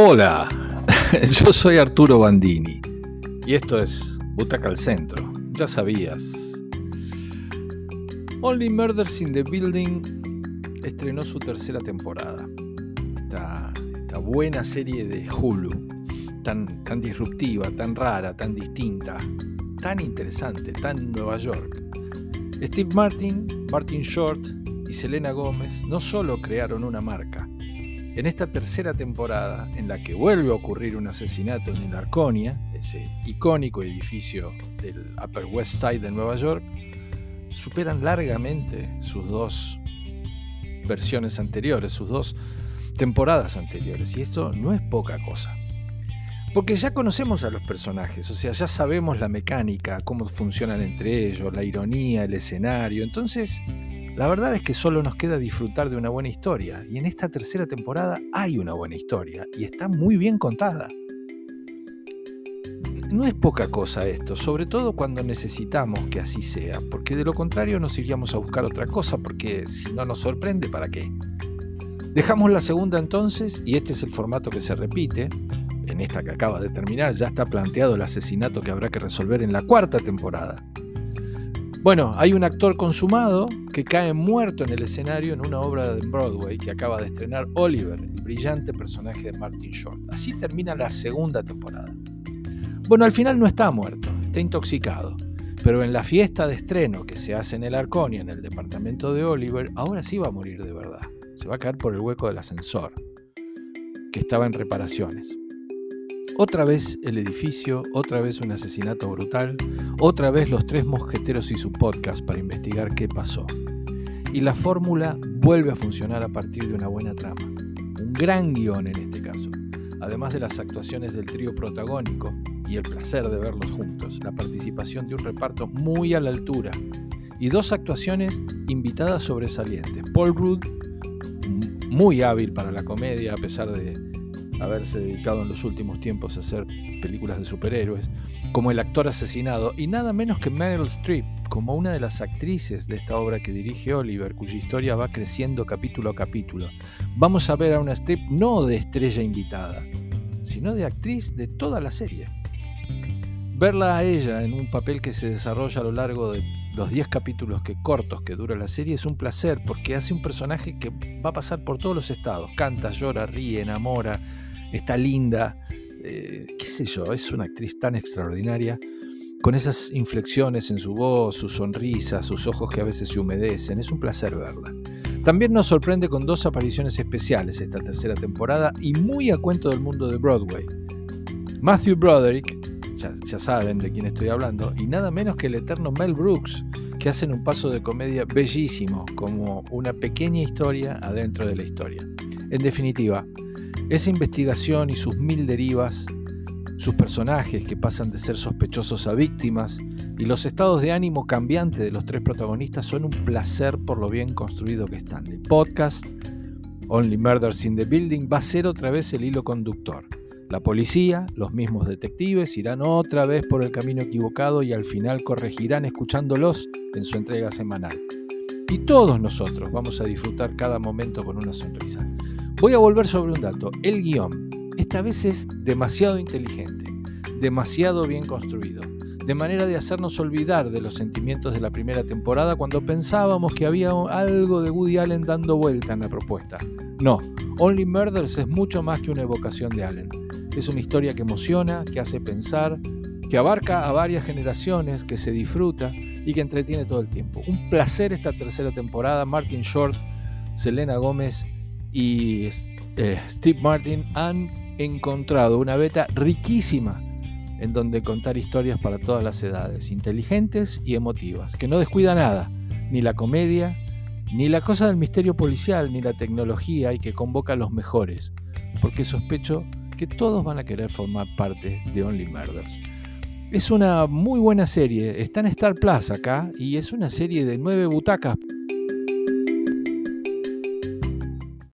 Hola, yo soy Arturo Bandini y esto es Butaca al Centro. Ya sabías. Only Murders in the Building estrenó su tercera temporada. Esta, buena serie de Hulu, tan, tan disruptiva, tan rara, tan distinta, tan interesante, tan Nueva York. Steve Martin, Martin Short y Selena Gómez no solo crearon una marca, en esta tercera temporada, en la que vuelve a ocurrir un asesinato en el Arconia, ese icónico edificio del Upper West Side de Nueva York, superan largamente sus dos versiones anteriores, sus dos temporadas anteriores. Y esto no es poca cosa. Porque ya conocemos a los personajes, o sea, ya sabemos la mecánica, cómo funcionan entre ellos, la ironía, el escenario. Entonces, la verdad es que solo nos queda disfrutar de una buena historia, y en esta tercera temporada hay una buena historia, y está muy bien contada. No es poca cosa esto, sobre todo cuando necesitamos que así sea, porque de lo contrario nos iríamos a buscar otra cosa, porque si no nos sorprende, ¿para qué? Dejamos la segunda entonces, y este es el formato que se repite. En esta que acaba de terminar ya está planteado el asesinato que habrá que resolver en la cuarta temporada. Bueno, hay un actor consumado que cae muerto en el escenario en una obra de Broadway que acaba de estrenar Oliver, el brillante personaje de Martin Short. Así termina la segunda temporada. Bueno, al final no está muerto, está intoxicado. Pero en la fiesta de estreno que se hace en el Arconia, en el departamento de Oliver, ahora sí va a morir de verdad. Se va a caer por el hueco del ascensor, que estaba en reparaciones. Otra vez el edificio, otra vez un asesinato brutal, otra vez los tres mosqueteros y su podcast para investigar qué pasó. Y la fórmula vuelve a funcionar a partir de una buena trama. Un gran guion en este caso. Además de las actuaciones del trío protagónico y el placer de verlos juntos, la participación de un reparto muy a la altura y dos actuaciones invitadas sobresalientes. Paul Rudd, muy hábil para la comedia a pesar de haberse dedicado en los últimos tiempos a hacer películas de superhéroes, como el actor asesinado, y nada menos que Meryl Streep, como una de las actrices de esta obra que dirige Oliver, cuya historia va creciendo capítulo a capítulo. Vamos a ver a una Streep no de estrella invitada, sino de actriz de toda la serie. Verla a ella en un papel que se desarrolla a lo largo de los 10 capítulos que cortos que dura la serie es un placer porque hace un personaje que va a pasar por todos los estados. Canta, llora, ríe, enamora, está linda, eh, qué sé yo, es una actriz tan extraordinaria, con esas inflexiones en su voz, su sonrisa, sus ojos que a veces se humedecen, es un placer verla. También nos sorprende con dos apariciones especiales esta tercera temporada y muy a cuento del mundo de Broadway. Matthew Broderick, ya, ya saben de quién estoy hablando, y nada menos que el eterno Mel Brooks, que hacen un paso de comedia bellísimo, como una pequeña historia adentro de la historia. En definitiva, esa investigación y sus mil derivas, sus personajes que pasan de ser sospechosos a víctimas y los estados de ánimo cambiantes de los tres protagonistas son un placer por lo bien construido que están. El podcast Only Murders in the Building va a ser otra vez el hilo conductor. La policía, los mismos detectives irán otra vez por el camino equivocado y al final corregirán escuchándolos en su entrega semanal. Y todos nosotros vamos a disfrutar cada momento con una sonrisa. Voy a volver sobre un dato. El guion, esta vez es demasiado inteligente, demasiado bien construido, de manera de hacernos olvidar de los sentimientos de la primera temporada cuando pensábamos que había algo de Woody Allen dando vuelta en la propuesta. No, Only Murders es mucho más que una evocación de Allen. Es una historia que emociona, que hace pensar, que abarca a varias generaciones, que se disfruta y que entretiene todo el tiempo. Un placer esta tercera temporada. Martin Short, Selena Gómez y eh, Steve Martin han encontrado una beta riquísima en donde contar historias para todas las edades, inteligentes y emotivas, que no descuida nada, ni la comedia, ni la cosa del misterio policial, ni la tecnología, y que convoca a los mejores, porque sospecho que todos van a querer formar parte de Only Murders. Es una muy buena serie, está en Star Plus acá, y es una serie de nueve butacas